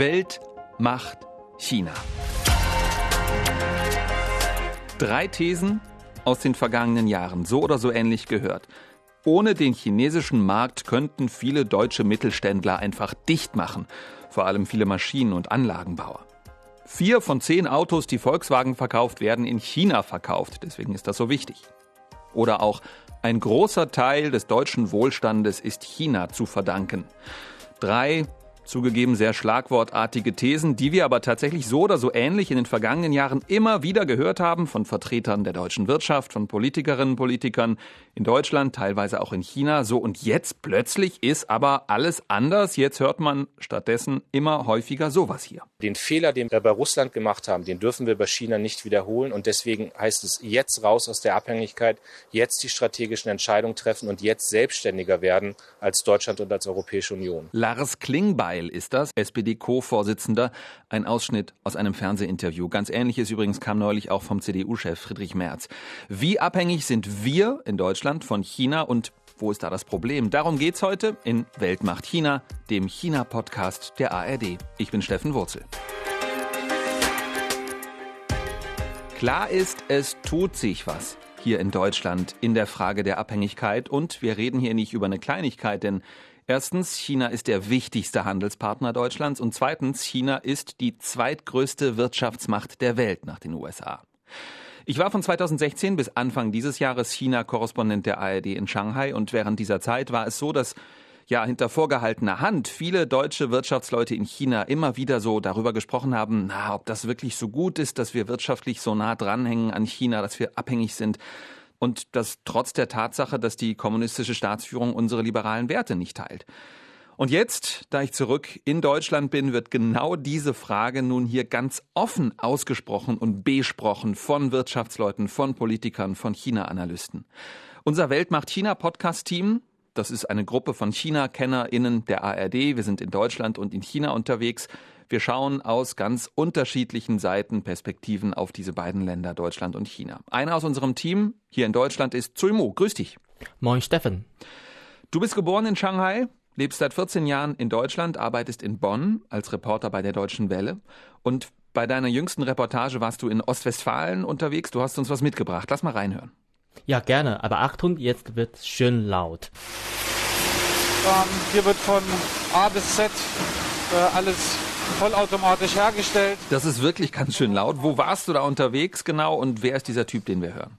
Welt macht China. Drei Thesen aus den vergangenen Jahren, so oder so ähnlich gehört. Ohne den chinesischen Markt könnten viele deutsche Mittelständler einfach dicht machen, vor allem viele Maschinen- und Anlagenbauer. Vier von zehn Autos, die Volkswagen verkauft, werden in China verkauft, deswegen ist das so wichtig. Oder auch ein großer Teil des deutschen Wohlstandes ist China zu verdanken. Drei Zugegeben sehr schlagwortartige Thesen, die wir aber tatsächlich so oder so ähnlich in den vergangenen Jahren immer wieder gehört haben von Vertretern der deutschen Wirtschaft, von Politikerinnen und Politikern in Deutschland, teilweise auch in China. So und jetzt plötzlich ist aber alles anders. Jetzt hört man stattdessen immer häufiger sowas hier. Den Fehler, den wir bei Russland gemacht haben, den dürfen wir bei China nicht wiederholen und deswegen heißt es jetzt raus aus der Abhängigkeit, jetzt die strategischen Entscheidungen treffen und jetzt selbstständiger werden als Deutschland und als Europäische Union. Lars Klingbeil Weil ist das, SPD-Co-Vorsitzender. Ein Ausschnitt aus einem Fernsehinterview. Ganz ähnliches übrigens kam neulich auch vom CDU-Chef Friedrich Merz. Wie abhängig sind wir in Deutschland von China und wo ist da das Problem? Darum geht's heute in Weltmacht China, dem China-Podcast der ARD. Ich bin Steffen Wurzel. Klar ist, es tut sich was hier in Deutschland in der Frage der Abhängigkeit und wir reden hier nicht über eine Kleinigkeit, denn Erstens, China ist der wichtigste Handelspartner Deutschlands und zweitens, China ist die zweitgrößte Wirtschaftsmacht der Welt nach den USA. Ich war von 2016 bis Anfang dieses Jahres China-Korrespondent der ARD in Shanghai und während dieser Zeit war es so, dass ja hinter vorgehaltener Hand viele deutsche Wirtschaftsleute in China immer wieder so darüber gesprochen haben, na, ob das wirklich so gut ist, dass wir wirtschaftlich so nah dranhängen an China, dass wir abhängig sind und das trotz der Tatsache, dass die kommunistische Staatsführung unsere liberalen Werte nicht teilt. Und jetzt, da ich zurück in Deutschland bin, wird genau diese Frage nun hier ganz offen ausgesprochen und besprochen von Wirtschaftsleuten, von Politikern, von China-Analysten. Unser Weltmacht China Podcast Team, das ist eine Gruppe von China-KennerInnen der ARD. Wir sind in Deutschland und in China unterwegs. Wir schauen aus ganz unterschiedlichen Seiten, Perspektiven auf diese beiden Länder, Deutschland und China. Einer aus unserem Team hier in Deutschland ist Zui Mo. Grüß dich. Moin, Steffen. Du bist geboren in Shanghai, lebst seit 14 Jahren in Deutschland, arbeitest in Bonn als Reporter bei der Deutschen Welle und bei deiner jüngsten Reportage warst du in Ostwestfalen unterwegs. Du hast uns was mitgebracht. Lass mal reinhören. Ja, gerne. Aber Achtung, jetzt wird schön laut. Ähm, hier wird von A bis Z äh, alles vollautomatisch hergestellt. Das ist wirklich ganz schön laut. Wo warst du da unterwegs genau und wer ist dieser Typ, den wir hören?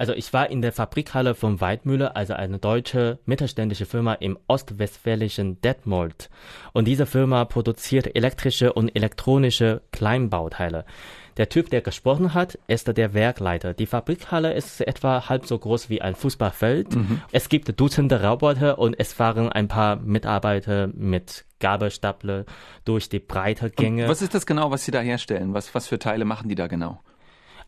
Also ich war in der Fabrikhalle von Weidmüller, also eine deutsche mittelständische Firma im ostwestfälischen Detmold. Und diese Firma produziert elektrische und elektronische Kleinbauteile. Der Typ, der gesprochen hat, ist der Werkleiter. Die Fabrikhalle ist etwa halb so groß wie ein Fußballfeld. Mhm. Es gibt Dutzende Roboter und es fahren ein paar Mitarbeiter mit Gabelstapler durch die breite Gänge. Und was ist das genau, was Sie da herstellen? Was, was für Teile machen die da genau?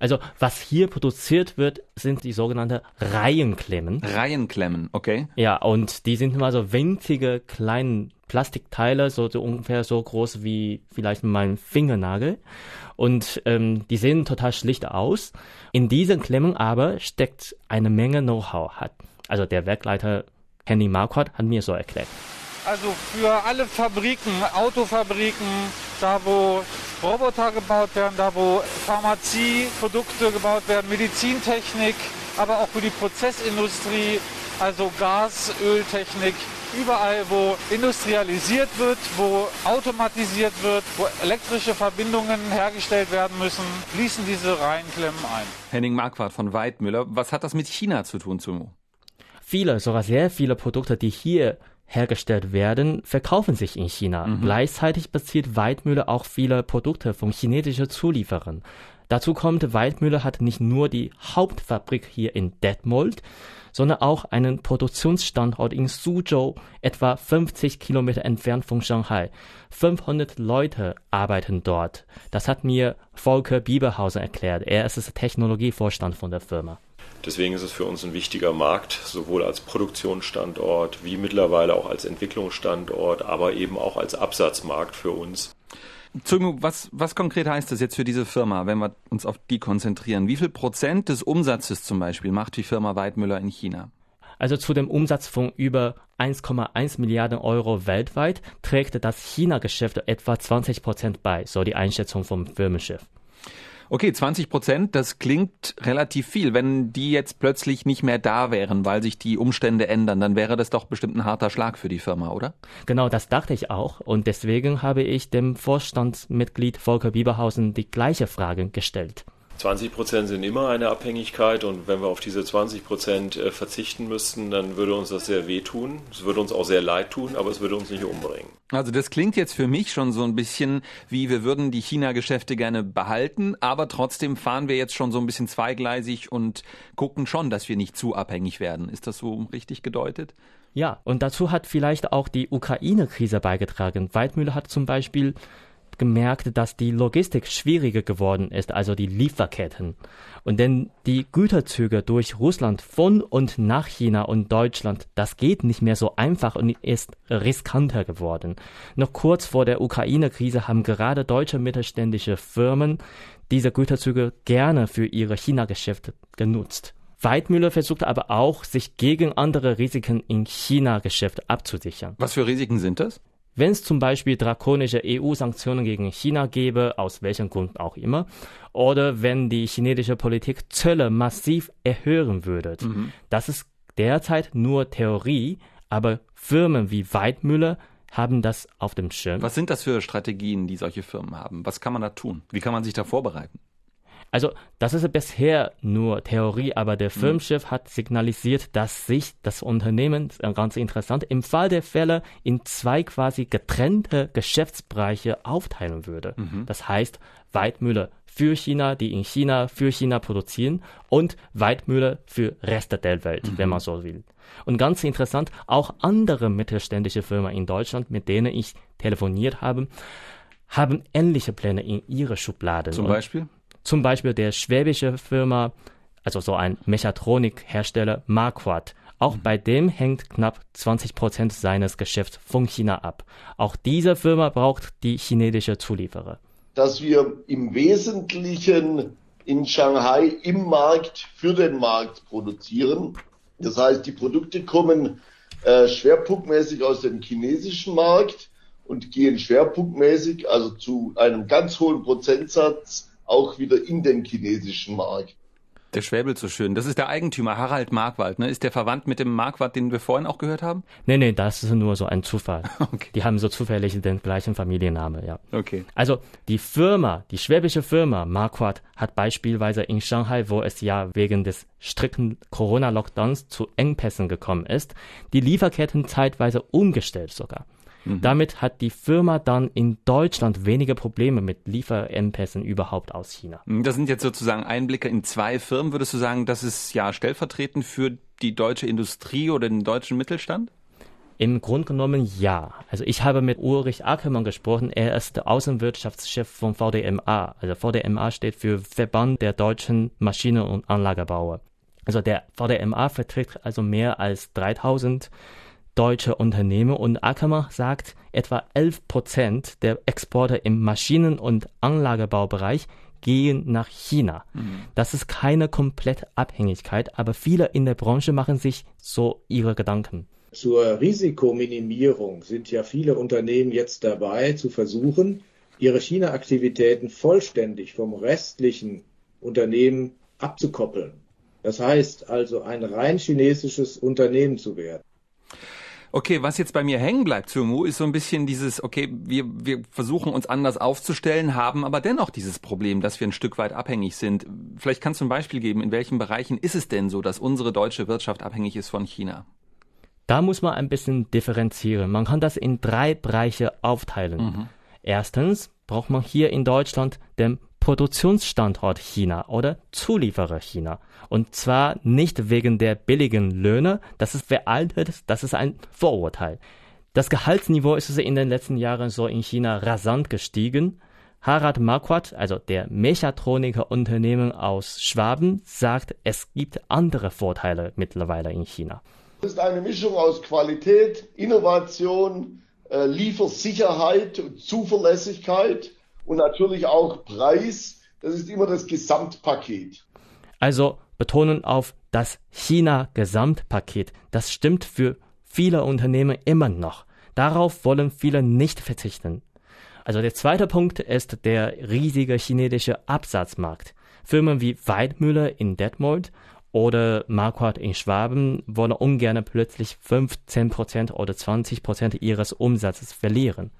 Also was hier produziert wird, sind die sogenannten Reihenklemmen. Reihenklemmen, okay. Ja, und die sind immer so winzige kleine Plastikteile, so, so ungefähr so groß wie vielleicht mein Fingernagel. Und ähm, die sehen total schlicht aus. In diesen Klemmen aber steckt eine Menge Know-how. Also der Werkleiter Henny Marquardt hat mir so erklärt. Also für alle Fabriken, Autofabriken, da wo Roboter gebaut werden, da wo Pharmazieprodukte gebaut werden, Medizintechnik, aber auch für die Prozessindustrie, also Gas, Öltechnik, überall wo industrialisiert wird, wo automatisiert wird, wo elektrische Verbindungen hergestellt werden müssen, fließen diese Reihenklemmen ein. Henning Marquardt von Weidmüller, was hat das mit China zu tun, Sumo? Viele, sogar sehr viele Produkte, die hier hergestellt werden, verkaufen sich in China. Mhm. Gleichzeitig bezieht Weidmühle auch viele Produkte von chinesischen Zulieferern. Dazu kommt, Weidmühle hat nicht nur die Hauptfabrik hier in Detmold, sondern auch einen Produktionsstandort in Suzhou, etwa 50 Kilometer entfernt von Shanghai. 500 Leute arbeiten dort. Das hat mir Volker Bieberhausen erklärt. Er ist der Technologievorstand von der Firma. Deswegen ist es für uns ein wichtiger Markt, sowohl als Produktionsstandort wie mittlerweile auch als Entwicklungsstandort, aber eben auch als Absatzmarkt für uns. Was, was konkret heißt das jetzt für diese Firma, wenn wir uns auf die konzentrieren? Wie viel Prozent des Umsatzes zum Beispiel macht die Firma Weidmüller in China? Also zu dem Umsatz von über 1,1 Milliarden Euro weltweit trägt das China-Geschäft etwa 20 Prozent bei, so die Einschätzung vom Firmenchef. Okay, 20 Prozent, das klingt relativ viel. Wenn die jetzt plötzlich nicht mehr da wären, weil sich die Umstände ändern, dann wäre das doch bestimmt ein harter Schlag für die Firma, oder? Genau, das dachte ich auch. Und deswegen habe ich dem Vorstandsmitglied Volker Bieberhausen die gleiche Frage gestellt. 20 Prozent sind immer eine Abhängigkeit und wenn wir auf diese 20 Prozent äh, verzichten müssten, dann würde uns das sehr wehtun. Es würde uns auch sehr leid tun, aber es würde uns nicht umbringen. Also das klingt jetzt für mich schon so ein bisschen wie wir würden die China-Geschäfte gerne behalten, aber trotzdem fahren wir jetzt schon so ein bisschen zweigleisig und gucken schon, dass wir nicht zu abhängig werden. Ist das so richtig gedeutet? Ja, und dazu hat vielleicht auch die Ukraine-Krise beigetragen. Weidmüller hat zum Beispiel gemerkt, dass die Logistik schwieriger geworden ist, also die Lieferketten. Und denn die Güterzüge durch Russland von und nach China und Deutschland, das geht nicht mehr so einfach und ist riskanter geworden. Noch kurz vor der Ukraine-Krise haben gerade deutsche mittelständische Firmen diese Güterzüge gerne für ihre China-Geschäfte genutzt. Weidmüller versucht aber auch, sich gegen andere Risiken im China-Geschäft abzusichern. Was für Risiken sind das? Wenn es zum Beispiel drakonische EU-Sanktionen gegen China gäbe, aus welchem Grund auch immer, oder wenn die chinesische Politik Zölle massiv erhöhen würde. Mhm. Das ist derzeit nur Theorie, aber Firmen wie Weidmüller haben das auf dem Schirm. Was sind das für Strategien, die solche Firmen haben? Was kann man da tun? Wie kann man sich da vorbereiten? Also, das ist bisher nur Theorie, aber der Firmenchef mhm. hat signalisiert, dass sich das Unternehmen, ganz interessant, im Fall der Fälle in zwei quasi getrennte Geschäftsbereiche aufteilen würde. Mhm. Das heißt, Weidmüller für China, die in China für China produzieren und Weidmüller für Reste der Welt, mhm. wenn man so will. Und ganz interessant, auch andere mittelständische Firmen in Deutschland, mit denen ich telefoniert habe, haben ähnliche Pläne in ihre Schubladen. Zum Beispiel? Zum Beispiel der schwäbische Firma, also so ein Mechatronikhersteller Marquardt. Auch bei dem hängt knapp 20 Prozent seines Geschäfts von China ab. Auch diese Firma braucht die chinesische Zulieferer. Dass wir im Wesentlichen in Shanghai im Markt für den Markt produzieren. Das heißt, die Produkte kommen äh, schwerpunktmäßig aus dem chinesischen Markt und gehen schwerpunktmäßig, also zu einem ganz hohen Prozentsatz auch wieder in den chinesischen Markt. Der schwäbelt so schön. Das ist der Eigentümer, Harald Markwald. Ne? Ist der verwandt mit dem Markwald, den wir vorhin auch gehört haben? Nee, nee, das ist nur so ein Zufall. Okay. Die haben so zufällig den gleichen Familiennamen, ja. Okay. Also die Firma, die schwäbische Firma Marquardt hat beispielsweise in Shanghai, wo es ja wegen des strikten Corona-Lockdowns zu Engpässen gekommen ist, die Lieferketten zeitweise umgestellt sogar. Mhm. Damit hat die Firma dann in Deutschland weniger Probleme mit Lieferengpässen überhaupt aus China. Mhm, das sind jetzt sozusagen Einblicke in zwei Firmen. Würdest du sagen, das ist ja stellvertretend für die deutsche Industrie oder den deutschen Mittelstand? Im Grunde genommen ja. Also ich habe mit Ulrich Ackermann gesprochen. Er ist der Außenwirtschaftschef von VDMA. Also VDMA steht für Verband der deutschen Maschinen- und Anlagebauer. Also der VDMA vertritt also mehr als 3000 deutsche Unternehmen und Ackermann sagt, etwa 11 Prozent der Exporte im Maschinen- und Anlagebaubereich gehen nach China. Mhm. Das ist keine komplette Abhängigkeit, aber viele in der Branche machen sich so ihre Gedanken. Zur Risikominimierung sind ja viele Unternehmen jetzt dabei, zu versuchen, ihre China-Aktivitäten vollständig vom restlichen Unternehmen abzukoppeln. Das heißt also ein rein chinesisches Unternehmen zu werden. Okay, was jetzt bei mir hängen bleibt, Zungu, ist so ein bisschen dieses, okay, wir, wir versuchen uns anders aufzustellen, haben aber dennoch dieses Problem, dass wir ein Stück weit abhängig sind. Vielleicht kannst du ein Beispiel geben, in welchen Bereichen ist es denn so, dass unsere deutsche Wirtschaft abhängig ist von China? Da muss man ein bisschen differenzieren. Man kann das in drei Bereiche aufteilen. Mhm. Erstens braucht man hier in Deutschland den Produktionsstandort China oder Zulieferer China. Und zwar nicht wegen der billigen Löhne, das ist veraltet, das ist ein Vorurteil. Das Gehaltsniveau ist in den letzten Jahren so in China rasant gestiegen. Harald Marquardt, also der Mechatroniker-Unternehmen aus Schwaben, sagt, es gibt andere Vorteile mittlerweile in China. Es ist eine Mischung aus Qualität, Innovation, äh, Liefersicherheit und Zuverlässigkeit und natürlich auch Preis. Das ist immer das Gesamtpaket. Also betonen auf Das China-Gesamtpaket, das stimmt für viele Unternehmen immer noch. Darauf wollen viele nicht verzichten. Also der zweite Punkt ist der riesige chinesische Absatzmarkt. Firmen wie Weidmüller in Detmold oder Marquardt in Schwaben wollen ungern plötzlich 15% oder 20% ihres Umsatzes verlieren.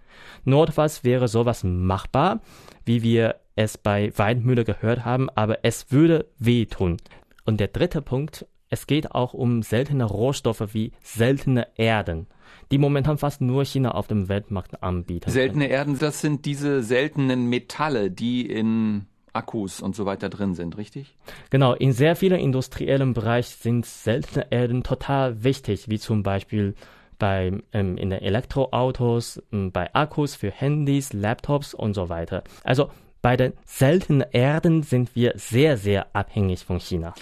Notfalls wäre sowas machbar, wie wir es bei Weidmüller gehört haben, aber es würde wehtun. Und der dritte Punkt, es geht auch um seltene Rohstoffe wie seltene Erden die momentan fast nur China auf dem Weltmarkt anbietet. Seltene Erden, das sind diese seltenen Metalle, die in Akkus und so weiter drin sind, richtig? Genau, in sehr vielen industriellen Bereichen sind seltene Erden total wichtig, wie zum Beispiel bei, ähm, in den Elektroautos, ähm, bei Akkus für Handys, Laptops und so weiter. Also bei den seltenen Erden sind wir sehr, sehr abhängig von China.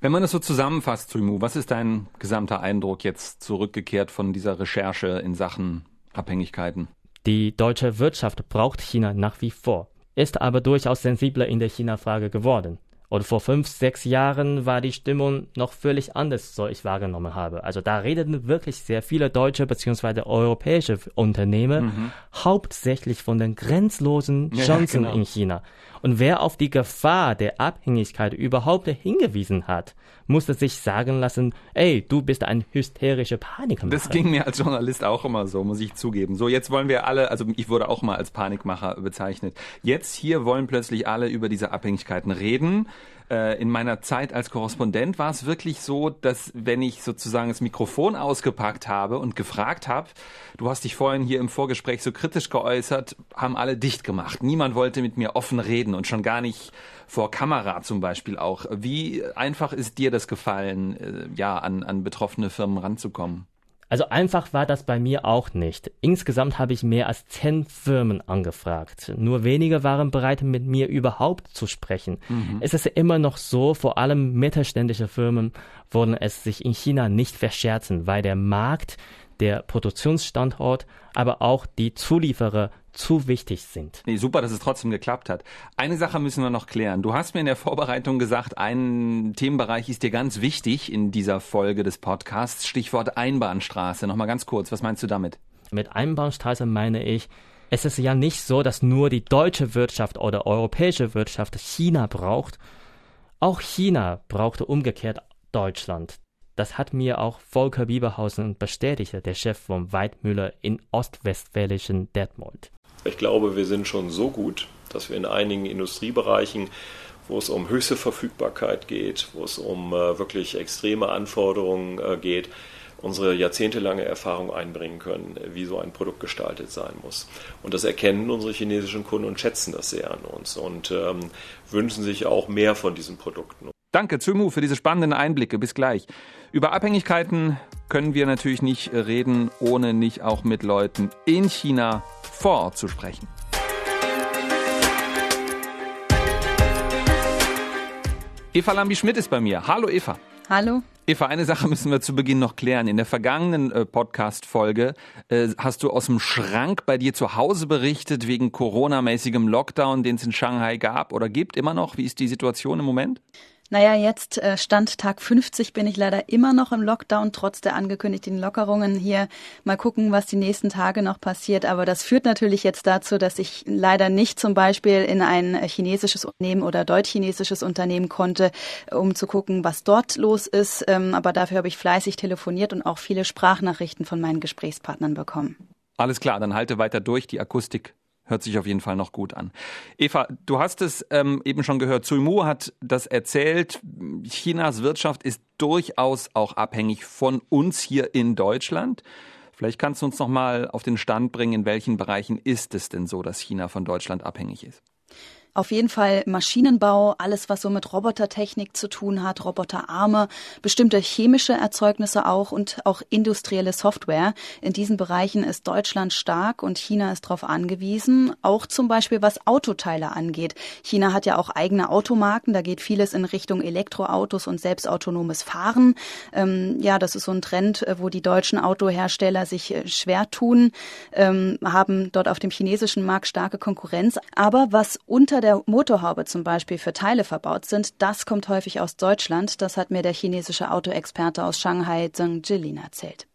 Wenn man das so zusammenfasst, Suimu, was ist dein gesamter Eindruck jetzt zurückgekehrt von dieser Recherche in Sachen Abhängigkeiten? Die deutsche Wirtschaft braucht China nach wie vor, ist aber durchaus sensibler in der China-Frage geworden. Und vor fünf, sechs Jahren war die Stimmung noch völlig anders, so ich wahrgenommen habe. Also da redeten wirklich sehr viele deutsche bzw. europäische Unternehmen mhm. hauptsächlich von den grenzlosen Chancen ja, genau. in China. Und wer auf die Gefahr der Abhängigkeit überhaupt hingewiesen hat, musste sich sagen lassen, ey, du bist ein hysterischer Panikmacher. Das ging mir als Journalist auch immer so, muss ich zugeben. So, jetzt wollen wir alle, also ich wurde auch mal als Panikmacher bezeichnet. Jetzt hier wollen plötzlich alle über diese Abhängigkeiten reden äh, in meiner Zeit als Korrespondent war es wirklich so, dass wenn ich sozusagen das Mikrofon ausgepackt habe und gefragt habe, du hast dich vorhin hier im Vorgespräch so kritisch geäußert, haben alle dicht gemacht. Niemand wollte mit mir offen reden und schon gar nicht vor Kamera zum Beispiel auch. Wie einfach ist dir das gefallen, äh, ja, an, an betroffene Firmen ranzukommen? Also einfach war das bei mir auch nicht. Insgesamt habe ich mehr als zehn Firmen angefragt. Nur wenige waren bereit, mit mir überhaupt zu sprechen. Mhm. Es ist immer noch so, vor allem mittelständische Firmen wollen es sich in China nicht verscherzen, weil der Markt der Produktionsstandort, aber auch die Zulieferer zu wichtig sind. Nee, super, dass es trotzdem geklappt hat. Eine Sache müssen wir noch klären. Du hast mir in der Vorbereitung gesagt, ein Themenbereich ist dir ganz wichtig in dieser Folge des Podcasts. Stichwort Einbahnstraße. Nochmal ganz kurz, was meinst du damit? Mit Einbahnstraße meine ich, es ist ja nicht so, dass nur die deutsche Wirtschaft oder europäische Wirtschaft China braucht. Auch China brauchte umgekehrt Deutschland. Das hat mir auch Volker Bieberhausen bestätigt, der Chef von Weidmüller in ostwestfälischen Detmold. Ich glaube, wir sind schon so gut, dass wir in einigen Industriebereichen, wo es um höchste Verfügbarkeit geht, wo es um äh, wirklich extreme Anforderungen äh, geht, unsere jahrzehntelange Erfahrung einbringen können, wie so ein Produkt gestaltet sein muss. Und das erkennen unsere chinesischen Kunden und schätzen das sehr an uns und ähm, wünschen sich auch mehr von diesen Produkten. Danke, Zümu, für diese spannenden Einblicke. Bis gleich. Über Abhängigkeiten können wir natürlich nicht reden, ohne nicht auch mit Leuten in China vor Ort zu sprechen. Eva Lambi-Schmidt ist bei mir. Hallo Eva. Hallo. Eva, eine Sache müssen wir zu Beginn noch klären. In der vergangenen äh, Podcast-Folge äh, hast du aus dem Schrank bei dir zu Hause berichtet wegen Corona-mäßigem Lockdown, den es in Shanghai gab oder gibt immer noch. Wie ist die Situation im Moment? Naja, jetzt äh, Stand Tag 50 bin ich leider immer noch im Lockdown, trotz der angekündigten Lockerungen hier. Mal gucken, was die nächsten Tage noch passiert. Aber das führt natürlich jetzt dazu, dass ich leider nicht zum Beispiel in ein chinesisches Unternehmen oder deutsch-chinesisches Unternehmen konnte, um zu gucken, was dort los ist. Ähm, aber dafür habe ich fleißig telefoniert und auch viele Sprachnachrichten von meinen Gesprächspartnern bekommen. Alles klar, dann halte weiter durch. Die Akustik Hört sich auf jeden Fall noch gut an. Eva, du hast es ähm, eben schon gehört. Mu hat das erzählt. Chinas Wirtschaft ist durchaus auch abhängig von uns hier in Deutschland. Vielleicht kannst du uns noch mal auf den Stand bringen, in welchen Bereichen ist es denn so, dass China von Deutschland abhängig ist? Auf jeden Fall Maschinenbau, alles was so mit Robotertechnik zu tun hat, Roboterarme, bestimmte chemische Erzeugnisse auch und auch industrielle Software. In diesen Bereichen ist Deutschland stark und China ist darauf angewiesen, auch zum Beispiel was Autoteile angeht. China hat ja auch eigene Automarken, da geht vieles in Richtung Elektroautos und selbstautonomes Fahren. Ähm, ja, das ist so ein Trend, äh, wo die deutschen Autohersteller sich äh, schwer tun, ähm, haben dort auf dem chinesischen Markt starke Konkurrenz. Aber was unter unter der Motorhaube zum Beispiel für Teile verbaut sind, das kommt häufig aus Deutschland. Das hat mir der chinesische Autoexperte aus Shanghai Zheng Jilin erzählt.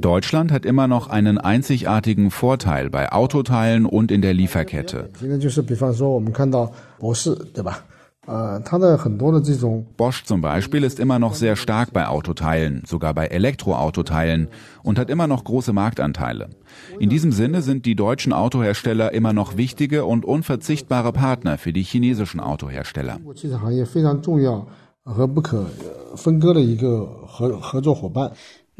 Deutschland hat immer noch einen einzigartigen Vorteil bei Autoteilen und in der Lieferkette. Bosch zum Beispiel ist immer noch sehr stark bei Autoteilen, sogar bei Elektroautoteilen und hat immer noch große Marktanteile. In diesem Sinne sind die deutschen Autohersteller immer noch wichtige und unverzichtbare Partner für die chinesischen Autohersteller.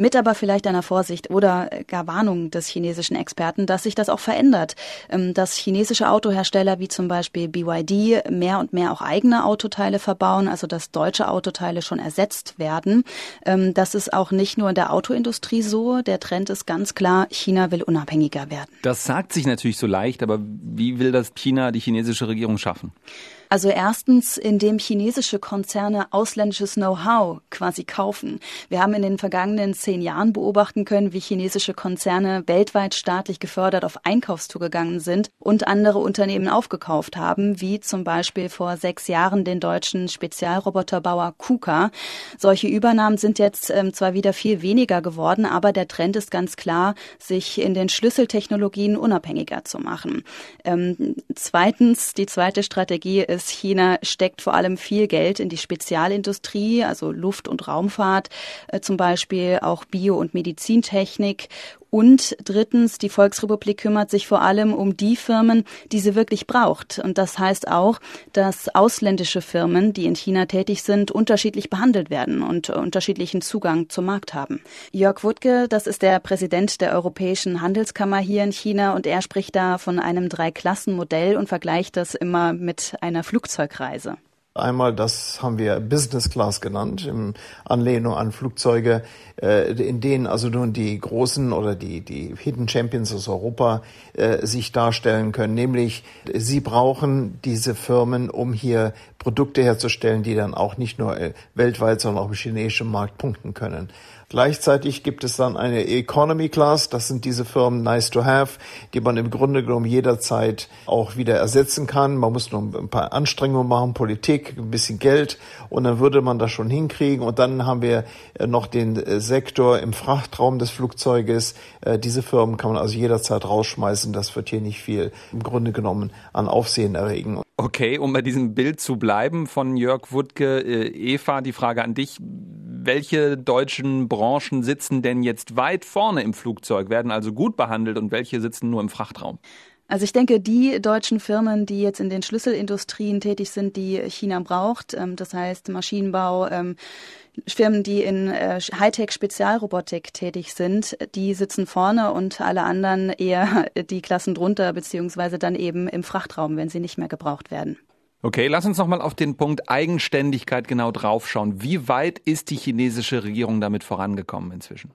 Mit aber vielleicht einer Vorsicht oder gar Warnung des chinesischen Experten, dass sich das auch verändert. Ähm, dass chinesische Autohersteller wie zum Beispiel BYD mehr und mehr auch eigene Autoteile verbauen, also dass deutsche Autoteile schon ersetzt werden. Ähm, das ist auch nicht nur in der Autoindustrie so. Der Trend ist ganz klar, China will unabhängiger werden. Das sagt sich natürlich so leicht, aber wie will das China, die chinesische Regierung schaffen? Also erstens, indem chinesische Konzerne ausländisches Know-how quasi kaufen. Wir haben in den vergangenen zehn Jahren beobachten können, wie chinesische Konzerne weltweit staatlich gefördert auf Einkaufstour gegangen sind und andere Unternehmen aufgekauft haben, wie zum Beispiel vor sechs Jahren den deutschen Spezialroboterbauer KUKA. Solche Übernahmen sind jetzt ähm, zwar wieder viel weniger geworden, aber der Trend ist ganz klar, sich in den Schlüsseltechnologien unabhängiger zu machen. Ähm, zweitens, die zweite Strategie ist, ist, China steckt vor allem viel Geld in die Spezialindustrie, also Luft- und Raumfahrt, äh, zum Beispiel auch Bio- und Medizintechnik und drittens, die Volksrepublik kümmert sich vor allem um die Firmen, die sie wirklich braucht. Und das heißt auch, dass ausländische Firmen, die in China tätig sind, unterschiedlich behandelt werden und unterschiedlichen Zugang zum Markt haben. Jörg Wuttke, das ist der Präsident der Europäischen Handelskammer hier in China und er spricht da von einem Dreiklassenmodell und vergleicht das immer mit einer Flugzeugreise. Einmal, das haben wir Business Class genannt, in Anlehnung an Flugzeuge, äh, in denen also nun die großen oder die, die Hidden Champions aus Europa äh, sich darstellen können. Nämlich, sie brauchen diese Firmen, um hier Produkte herzustellen, die dann auch nicht nur äh, weltweit, sondern auch im chinesischen Markt punkten können. Gleichzeitig gibt es dann eine Economy Class. Das sind diese Firmen nice to have, die man im Grunde genommen jederzeit auch wieder ersetzen kann. Man muss nur ein paar Anstrengungen machen, Politik, ein bisschen Geld und dann würde man das schon hinkriegen. Und dann haben wir äh, noch den äh, Sektor im Frachtraum des Flugzeuges. Äh, diese Firmen kann man also jederzeit rausschmeißen. Das wird hier nicht viel im Grunde genommen an Aufsehen erregen. Okay, um bei diesem Bild zu bleiben von Jörg Wuttke, Eva, die Frage an dich welche deutschen Branchen sitzen denn jetzt weit vorne im Flugzeug, werden also gut behandelt und welche sitzen nur im Frachtraum? Also ich denke, die deutschen Firmen, die jetzt in den Schlüsselindustrien tätig sind, die China braucht, ähm, das heißt Maschinenbau, ähm, Firmen, die in äh, Hightech-Spezialrobotik tätig sind, die sitzen vorne und alle anderen eher die Klassen drunter, beziehungsweise dann eben im Frachtraum, wenn sie nicht mehr gebraucht werden. Okay, lass uns nochmal auf den Punkt Eigenständigkeit genau draufschauen. Wie weit ist die chinesische Regierung damit vorangekommen inzwischen?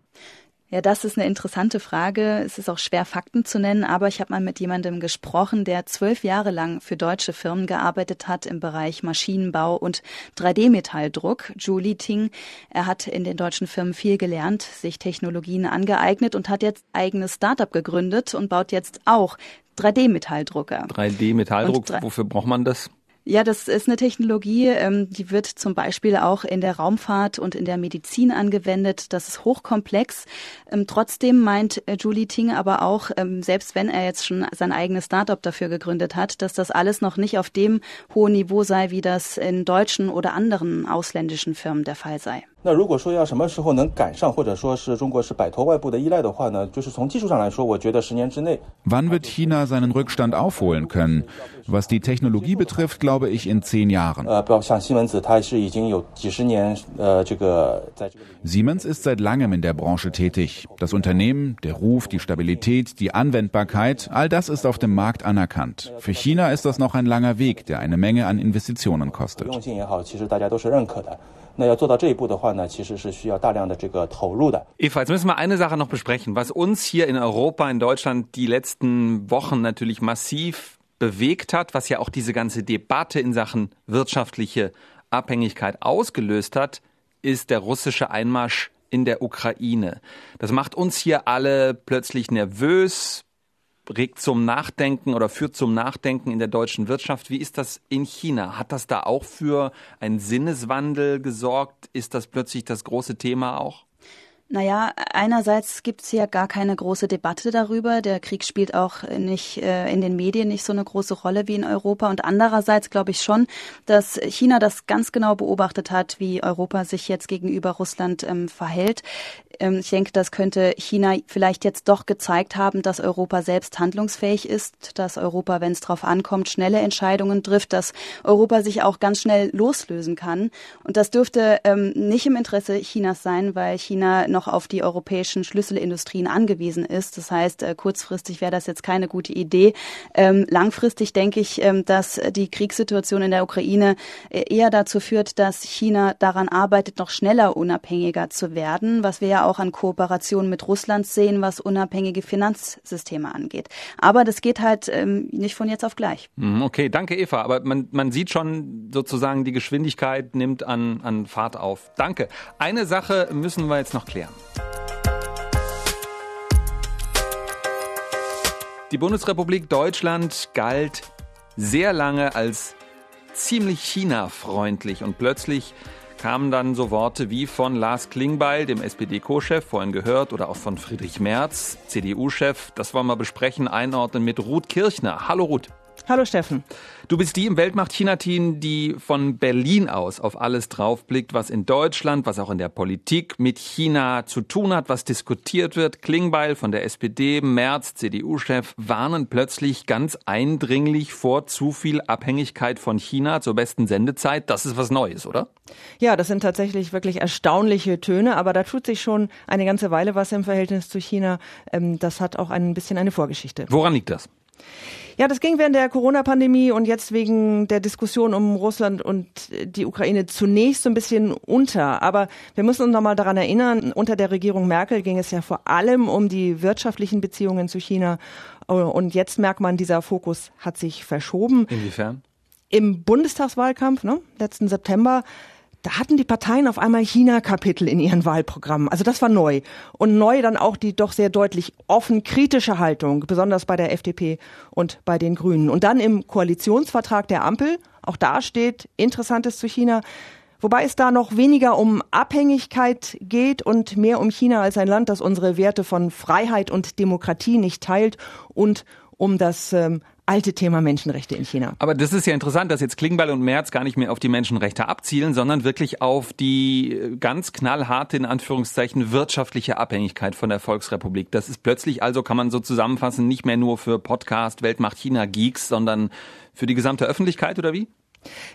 Ja, das ist eine interessante Frage. Es ist auch schwer, Fakten zu nennen, aber ich habe mal mit jemandem gesprochen, der zwölf Jahre lang für deutsche Firmen gearbeitet hat im Bereich Maschinenbau und 3D-Metalldruck. Julie Ting, er hat in den deutschen Firmen viel gelernt, sich Technologien angeeignet und hat jetzt eigenes Startup gegründet und baut jetzt auch 3D-Metalldrucker. 3D-Metalldruck, wofür braucht man das? Ja, das ist eine Technologie, ähm, die wird zum Beispiel auch in der Raumfahrt und in der Medizin angewendet. Das ist hochkomplex. Ähm, trotzdem meint äh, Julie Ting aber auch, ähm, selbst wenn er jetzt schon sein eigenes Startup dafür gegründet hat, dass das alles noch nicht auf dem hohen Niveau sei, wie das in deutschen oder anderen ausländischen Firmen der Fall sei. 那如果说要什么时候能赶上，或者说是中国是摆脱外部的依赖的话呢？就是从技术上来说，我觉得十年之内。Wann wird China seinen Rückstand aufholen können? Was die Technologie betrifft, glaube ich in zehn Jahren. Siemens ist seit langem in der Branche tätig. Das Unternehmen, der Ruf, die Stabilität, die Anwendbarkeit, all das ist auf dem Markt anerkannt. Für China ist das noch ein langer Weg, der eine Menge an Investitionen kostet. Eva, jetzt müssen wir eine Sache noch besprechen, was uns hier in Europa, in Deutschland die letzten Wochen natürlich massiv bewegt hat, was ja auch diese ganze Debatte in Sachen wirtschaftliche Abhängigkeit ausgelöst hat, ist der russische Einmarsch in der Ukraine. Das macht uns hier alle plötzlich nervös, regt zum Nachdenken oder führt zum Nachdenken in der deutschen Wirtschaft. Wie ist das in China? Hat das da auch für einen Sinneswandel gesorgt? Ist das plötzlich das große Thema auch? Naja, einerseits gibt es ja gar keine große Debatte darüber. Der Krieg spielt auch nicht äh, in den Medien nicht so eine große Rolle wie in Europa. Und andererseits glaube ich schon, dass China das ganz genau beobachtet hat, wie Europa sich jetzt gegenüber Russland ähm, verhält. Ähm, ich denke, das könnte China vielleicht jetzt doch gezeigt haben, dass Europa selbst handlungsfähig ist, dass Europa, wenn es darauf ankommt, schnelle Entscheidungen trifft, dass Europa sich auch ganz schnell loslösen kann. Und das dürfte ähm, nicht im Interesse Chinas sein, weil China noch auf die europäischen Schlüsselindustrien angewiesen ist. Das heißt, äh, kurzfristig wäre das jetzt keine gute Idee. Ähm, langfristig denke ich, ähm, dass die Kriegssituation in der Ukraine äh, eher dazu führt, dass China daran arbeitet, noch schneller unabhängiger zu werden, was wir ja auch an Kooperationen mit Russland sehen, was unabhängige Finanzsysteme angeht. Aber das geht halt ähm, nicht von jetzt auf gleich. Hm, okay, danke Eva. Aber man, man sieht schon sozusagen, die Geschwindigkeit nimmt an, an Fahrt auf. Danke. Eine Sache müssen wir jetzt noch klären. Die Bundesrepublik Deutschland galt sehr lange als ziemlich China-freundlich und plötzlich kamen dann so Worte wie von Lars Klingbeil, dem SPD-Co-Chef, vorhin gehört, oder auch von Friedrich Merz, CDU-Chef. Das wollen wir besprechen, einordnen mit Ruth Kirchner. Hallo Ruth. Hallo Steffen. Du bist die im Weltmacht-China-Team, die von Berlin aus auf alles draufblickt, was in Deutschland, was auch in der Politik mit China zu tun hat, was diskutiert wird. Klingbeil von der SPD, Merz, CDU-Chef, warnen plötzlich ganz eindringlich vor zu viel Abhängigkeit von China zur besten Sendezeit. Das ist was Neues, oder? Ja, das sind tatsächlich wirklich erstaunliche Töne, aber da tut sich schon eine ganze Weile was im Verhältnis zu China. Ähm, das hat auch ein bisschen eine Vorgeschichte. Woran liegt das? Ja, das ging während der Corona-Pandemie und jetzt wegen der Diskussion um Russland und die Ukraine zunächst so ein bisschen unter. Aber wir müssen uns nochmal daran erinnern, unter der Regierung Merkel ging es ja vor allem um die wirtschaftlichen Beziehungen zu China. Und jetzt merkt man, dieser Fokus hat sich verschoben. Inwiefern? Im Bundestagswahlkampf, ne, letzten September, da hatten die Parteien auf einmal China-Kapitel in ihren Wahlprogrammen. Also das war neu. Und neu dann auch die doch sehr deutlich offen kritische Haltung, besonders bei der FDP und bei den Grünen. Und dann im Koalitionsvertrag der Ampel, auch da steht Interessantes zu China, Wobei es da noch weniger um Abhängigkeit geht und mehr um China als ein Land, das unsere Werte von Freiheit und Demokratie nicht teilt und um das ähm, alte Thema Menschenrechte in China. Aber das ist ja interessant, dass jetzt Klingbeil und Merz gar nicht mehr auf die Menschenrechte abzielen, sondern wirklich auf die äh, ganz knallharte, in Anführungszeichen, wirtschaftliche Abhängigkeit von der Volksrepublik. Das ist plötzlich also, kann man so zusammenfassen, nicht mehr nur für Podcast Weltmacht China Geeks, sondern für die gesamte Öffentlichkeit oder wie?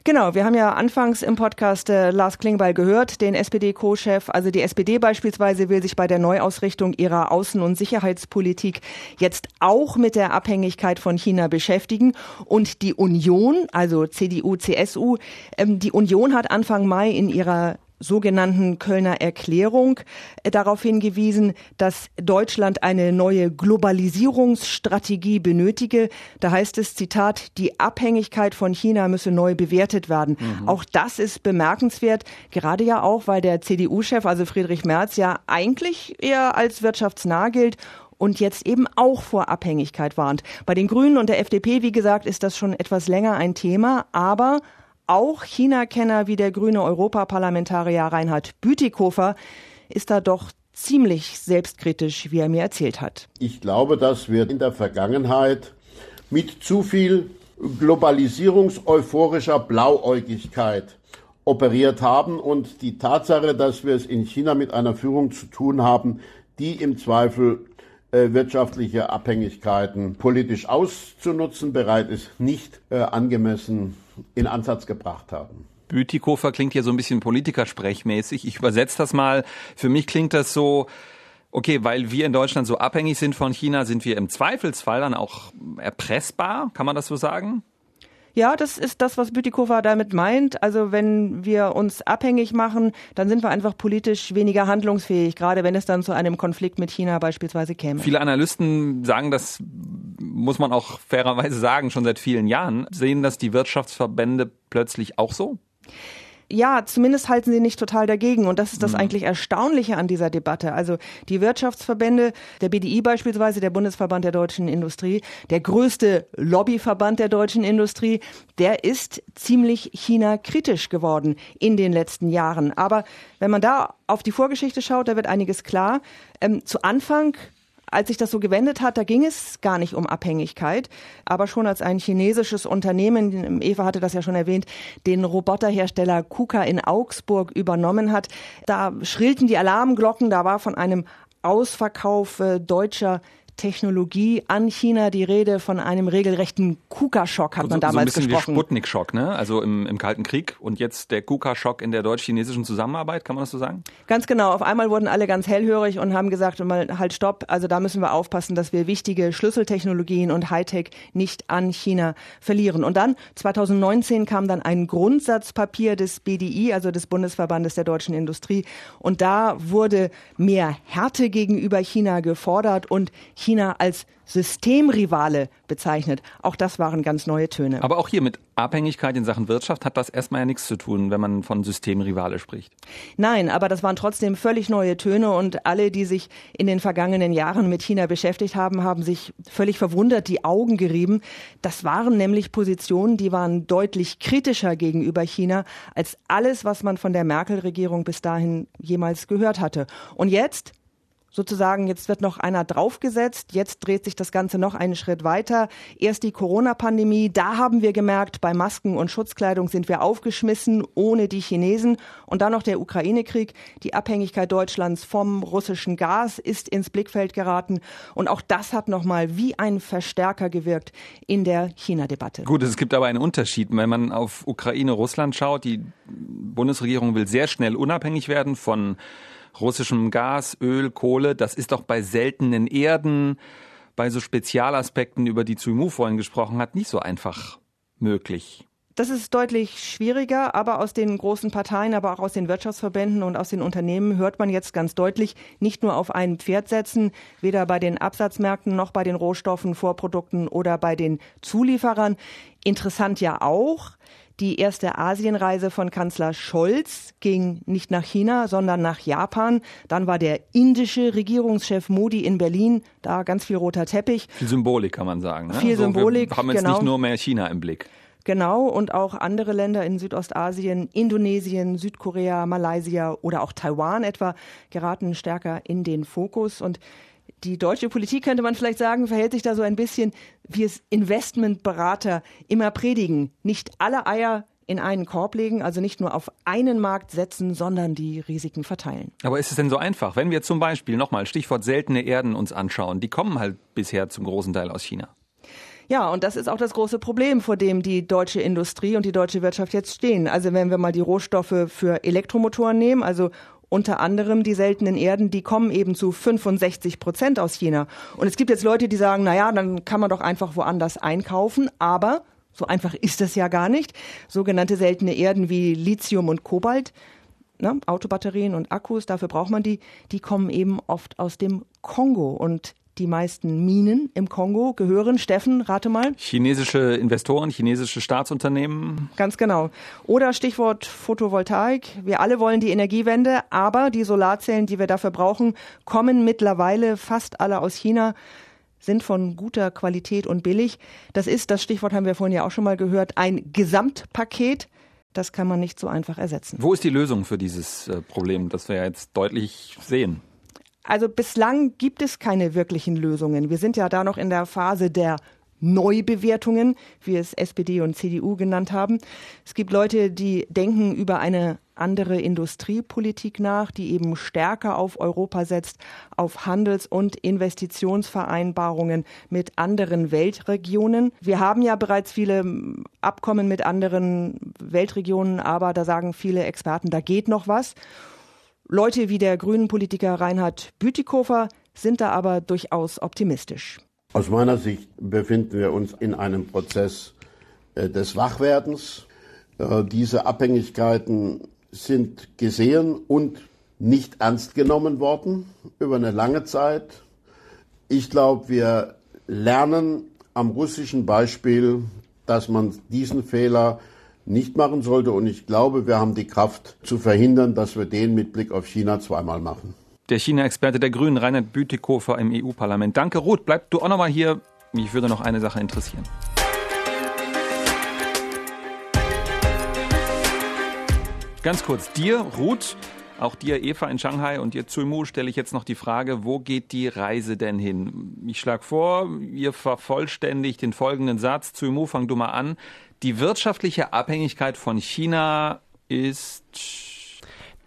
Genau, wir haben ja anfangs im Podcast äh, Lars Klingbeil gehört, den SPD-Co-Chef. Also die SPD beispielsweise will sich bei der Neuausrichtung ihrer Außen- und Sicherheitspolitik jetzt auch mit der Abhängigkeit von China beschäftigen. Und die Union, also CDU, CSU, ähm, die Union hat Anfang Mai in ihrer sogenannten Kölner Erklärung äh, darauf hingewiesen, dass Deutschland eine neue Globalisierungsstrategie benötige. Da heißt es, Zitat, die Abhängigkeit von China müsse neu bewertet werden. Mhm. Auch das ist bemerkenswert, gerade ja auch, weil der CDU-Chef, also Friedrich Merz, ja eigentlich eher als wirtschaftsnah gilt und jetzt eben auch vor Abhängigkeit warnt. Bei den Grünen und der FDP, wie gesagt, ist das schon etwas länger ein Thema, aber auch China-Kenner wie der grüne Europaparlamentarier Reinhard Bütikofer ist da doch ziemlich selbstkritisch, wie er mir erzählt hat. Ich glaube, dass wir in der Vergangenheit mit zu viel globalisierungseuphorischer Blauäugigkeit operiert haben und die Tatsache, dass wir es in China mit einer Führung zu tun haben, die im Zweifel wirtschaftliche Abhängigkeiten politisch auszunutzen bereit ist, nicht äh, angemessen in Ansatz gebracht haben. Bütikofer klingt hier so ein bisschen politikersprechmäßig. Ich übersetze das mal. Für mich klingt das so, okay, weil wir in Deutschland so abhängig sind von China, sind wir im Zweifelsfall dann auch erpressbar, kann man das so sagen? Ja, das ist das, was Bütikofer damit meint. Also wenn wir uns abhängig machen, dann sind wir einfach politisch weniger handlungsfähig, gerade wenn es dann zu einem Konflikt mit China beispielsweise käme. Viele Analysten sagen, das muss man auch fairerweise sagen, schon seit vielen Jahren. Sehen das die Wirtschaftsverbände plötzlich auch so? Ja, zumindest halten sie nicht total dagegen. Und das ist das mhm. eigentlich Erstaunliche an dieser Debatte. Also die Wirtschaftsverbände, der BDI beispielsweise, der Bundesverband der deutschen Industrie, der größte Lobbyverband der deutschen Industrie, der ist ziemlich China-kritisch geworden in den letzten Jahren. Aber wenn man da auf die Vorgeschichte schaut, da wird einiges klar. Ähm, zu Anfang als sich das so gewendet hat, da ging es gar nicht um Abhängigkeit, aber schon als ein chinesisches Unternehmen, Eva hatte das ja schon erwähnt, den Roboterhersteller KUKA in Augsburg übernommen hat, da schrillten die Alarmglocken, da war von einem Ausverkauf äh, deutscher Technologie an China die Rede von einem regelrechten KUKA-Schock, hat man damals so ein bisschen gesprochen. wie Sputnik-Schock, ne? Also im, im Kalten Krieg und jetzt der KUKA-Schock in der deutsch-chinesischen Zusammenarbeit, kann man das so sagen? Ganz genau. Auf einmal wurden alle ganz hellhörig und haben gesagt, mal halt stopp, also da müssen wir aufpassen, dass wir wichtige Schlüsseltechnologien und Hightech nicht an China verlieren. Und dann 2019 kam dann ein Grundsatzpapier des BDI, also des Bundesverbandes der deutschen Industrie und da wurde mehr Härte gegenüber China gefordert und China als Systemrivale bezeichnet. Auch das waren ganz neue Töne. Aber auch hier mit Abhängigkeit in Sachen Wirtschaft hat das erstmal ja nichts zu tun, wenn man von Systemrivale spricht. Nein, aber das waren trotzdem völlig neue Töne und alle, die sich in den vergangenen Jahren mit China beschäftigt haben, haben sich völlig verwundert die Augen gerieben. Das waren nämlich Positionen, die waren deutlich kritischer gegenüber China als alles, was man von der Merkel-Regierung bis dahin jemals gehört hatte. Und jetzt sozusagen, jetzt wird noch einer draufgesetzt, jetzt dreht sich das Ganze noch einen Schritt weiter. Erst die Corona-Pandemie, da haben wir gemerkt, bei Masken und Schutzkleidung sind wir aufgeschmissen ohne die Chinesen. Und dann noch der Ukraine-Krieg, die Abhängigkeit Deutschlands vom russischen Gas ist ins Blickfeld geraten. Und auch das hat nochmal wie ein Verstärker gewirkt in der China-Debatte. Gut, es gibt aber einen Unterschied. Wenn man auf Ukraine, Russland schaut, die Bundesregierung will sehr schnell unabhängig werden von russischem Gas, Öl, Kohle, das ist doch bei seltenen Erden, bei so Spezialaspekten, über die Zuimu vorhin gesprochen hat, nicht so einfach möglich. Das ist deutlich schwieriger, aber aus den großen Parteien, aber auch aus den Wirtschaftsverbänden und aus den Unternehmen hört man jetzt ganz deutlich, nicht nur auf ein Pferd setzen, weder bei den Absatzmärkten noch bei den Rohstoffen, Vorprodukten oder bei den Zulieferern. Interessant ja auch, die erste Asienreise von Kanzler Scholz ging nicht nach China, sondern nach Japan. Dann war der indische Regierungschef Modi in Berlin, da ganz viel roter Teppich. Viel Symbolik kann man sagen. Ne? Viel also Symbolik. Wir haben jetzt genau. nicht nur mehr China im Blick. Genau, und auch andere Länder in Südostasien, Indonesien, Südkorea, Malaysia oder auch Taiwan etwa geraten stärker in den Fokus. Und die deutsche Politik, könnte man vielleicht sagen, verhält sich da so ein bisschen, wie es Investmentberater immer predigen. Nicht alle Eier in einen Korb legen, also nicht nur auf einen Markt setzen, sondern die Risiken verteilen. Aber ist es denn so einfach? Wenn wir zum Beispiel nochmal Stichwort seltene Erden uns anschauen, die kommen halt bisher zum großen Teil aus China. Ja, und das ist auch das große Problem, vor dem die deutsche Industrie und die deutsche Wirtschaft jetzt stehen. Also wenn wir mal die Rohstoffe für Elektromotoren nehmen, also unter anderem die seltenen Erden, die kommen eben zu 65 Prozent aus China. Und es gibt jetzt Leute, die sagen, na ja, dann kann man doch einfach woanders einkaufen, aber so einfach ist das ja gar nicht. Sogenannte seltene Erden wie Lithium und Kobalt, ne, Autobatterien und Akkus, dafür braucht man die, die kommen eben oft aus dem Kongo. Und die meisten Minen im Kongo gehören, Steffen, rate mal. Chinesische Investoren, chinesische Staatsunternehmen. Ganz genau. Oder Stichwort Photovoltaik. Wir alle wollen die Energiewende, aber die Solarzellen, die wir dafür brauchen, kommen mittlerweile fast alle aus China sind von guter Qualität und billig. Das ist, das Stichwort haben wir vorhin ja auch schon mal gehört, ein Gesamtpaket. Das kann man nicht so einfach ersetzen. Wo ist die Lösung für dieses äh, Problem, das wir jetzt deutlich sehen? Also bislang gibt es keine wirklichen Lösungen. Wir sind ja da noch in der Phase der Neubewertungen, wie es SPD und CDU genannt haben. Es gibt Leute, die denken über eine andere Industriepolitik nach, die eben stärker auf Europa setzt, auf Handels- und Investitionsvereinbarungen mit anderen Weltregionen. Wir haben ja bereits viele Abkommen mit anderen Weltregionen, aber da sagen viele Experten, da geht noch was. Leute wie der grünen Politiker Reinhard Bütikofer sind da aber durchaus optimistisch. Aus meiner Sicht befinden wir uns in einem Prozess äh, des Wachwerdens. Äh, diese Abhängigkeiten sind gesehen und nicht ernst genommen worden über eine lange Zeit. Ich glaube, wir lernen am russischen Beispiel, dass man diesen Fehler nicht machen sollte. Und ich glaube, wir haben die Kraft zu verhindern, dass wir den mit Blick auf China zweimal machen. Der China-Experte der Grünen, Reinhard Bütikofer im EU-Parlament. Danke, Ruth. Bleib du auch noch mal hier. Mich würde noch eine Sache interessieren. Ganz kurz, dir, Ruth, auch dir, Eva in Shanghai und dir, Zuimu, stelle ich jetzt noch die Frage, wo geht die Reise denn hin? Ich schlage vor, ihr vervollständigt den folgenden Satz. Zuimu, fang du mal an. Die wirtschaftliche Abhängigkeit von China ist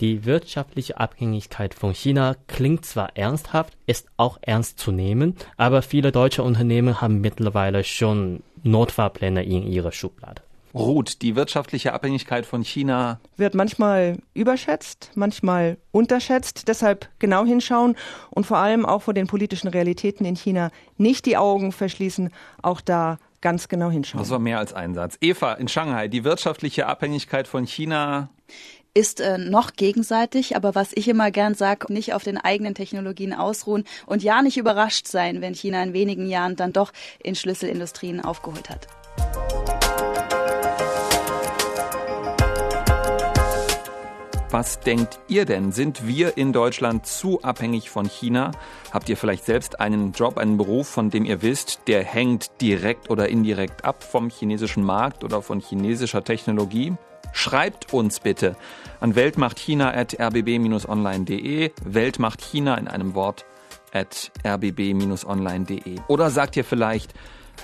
die wirtschaftliche Abhängigkeit von China klingt zwar ernsthaft, ist auch ernst zu nehmen, aber viele deutsche Unternehmen haben mittlerweile schon Notfallpläne in ihrer Schublade. Ruth, die wirtschaftliche Abhängigkeit von China wird manchmal überschätzt, manchmal unterschätzt. Deshalb genau hinschauen und vor allem auch vor den politischen Realitäten in China nicht die Augen verschließen, auch da ganz genau hinschauen. Das war mehr als ein Satz. Eva, in Shanghai, die wirtschaftliche Abhängigkeit von China ist äh, noch gegenseitig, aber was ich immer gern sage, nicht auf den eigenen Technologien ausruhen und ja nicht überrascht sein, wenn China in wenigen Jahren dann doch in Schlüsselindustrien aufgeholt hat. Was denkt ihr denn? Sind wir in Deutschland zu abhängig von China? Habt ihr vielleicht selbst einen Job, einen Beruf, von dem ihr wisst, der hängt direkt oder indirekt ab vom chinesischen Markt oder von chinesischer Technologie? Schreibt uns bitte an weltmachtchina.rbb-online.de, Weltmachtchina in einem Wort rbb-online.de. Oder sagt ihr vielleicht,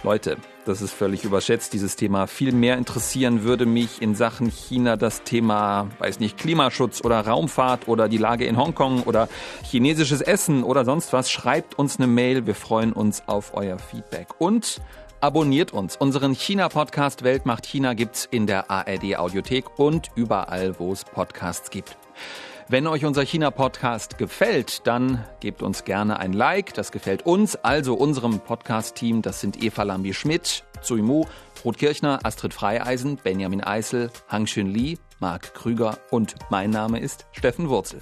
Leute, das ist völlig überschätzt, dieses Thema. Viel mehr interessieren würde mich in Sachen China das Thema, weiß nicht, Klimaschutz oder Raumfahrt oder die Lage in Hongkong oder chinesisches Essen oder sonst was. Schreibt uns eine Mail, wir freuen uns auf euer Feedback. Und abonniert uns. Unseren China-Podcast Welt macht China gibt's in der ARD Audiothek und überall, wo es Podcasts gibt. Wenn euch unser China-Podcast gefällt, dann gebt uns gerne ein Like. Das gefällt uns, also unserem Podcast-Team. Das sind Eva Lambi-Schmidt, Zui Mu, Ruth Kirchner, Astrid Freieisen, Benjamin Eisel, Hang Li, Marc Krüger und mein Name ist Steffen Wurzel.